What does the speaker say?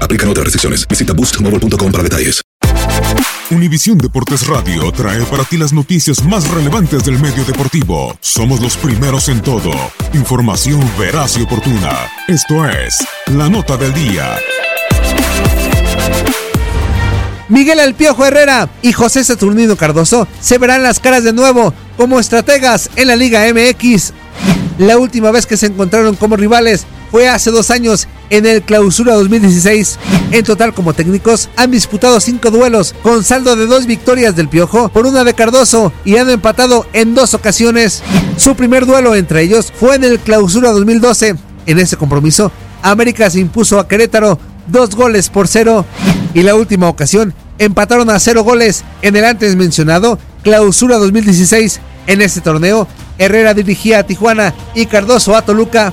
Aplican otras restricciones. Visita boostmobile.com para detalles. Univisión Deportes Radio trae para ti las noticias más relevantes del medio deportivo. Somos los primeros en todo. Información veraz y oportuna. Esto es La Nota del Día. Miguel El Piojo Herrera y José Saturnino Cardoso se verán las caras de nuevo como estrategas en la Liga MX. La última vez que se encontraron como rivales fue hace dos años en el Clausura 2016. En total, como técnicos, han disputado cinco duelos con saldo de dos victorias del Piojo por una de Cardoso y han empatado en dos ocasiones. Su primer duelo entre ellos fue en el Clausura 2012. En ese compromiso, América se impuso a Querétaro dos goles por cero y la última ocasión empataron a cero goles en el antes mencionado Clausura 2016. En este torneo, Herrera dirigía a Tijuana y Cardoso a Toluca.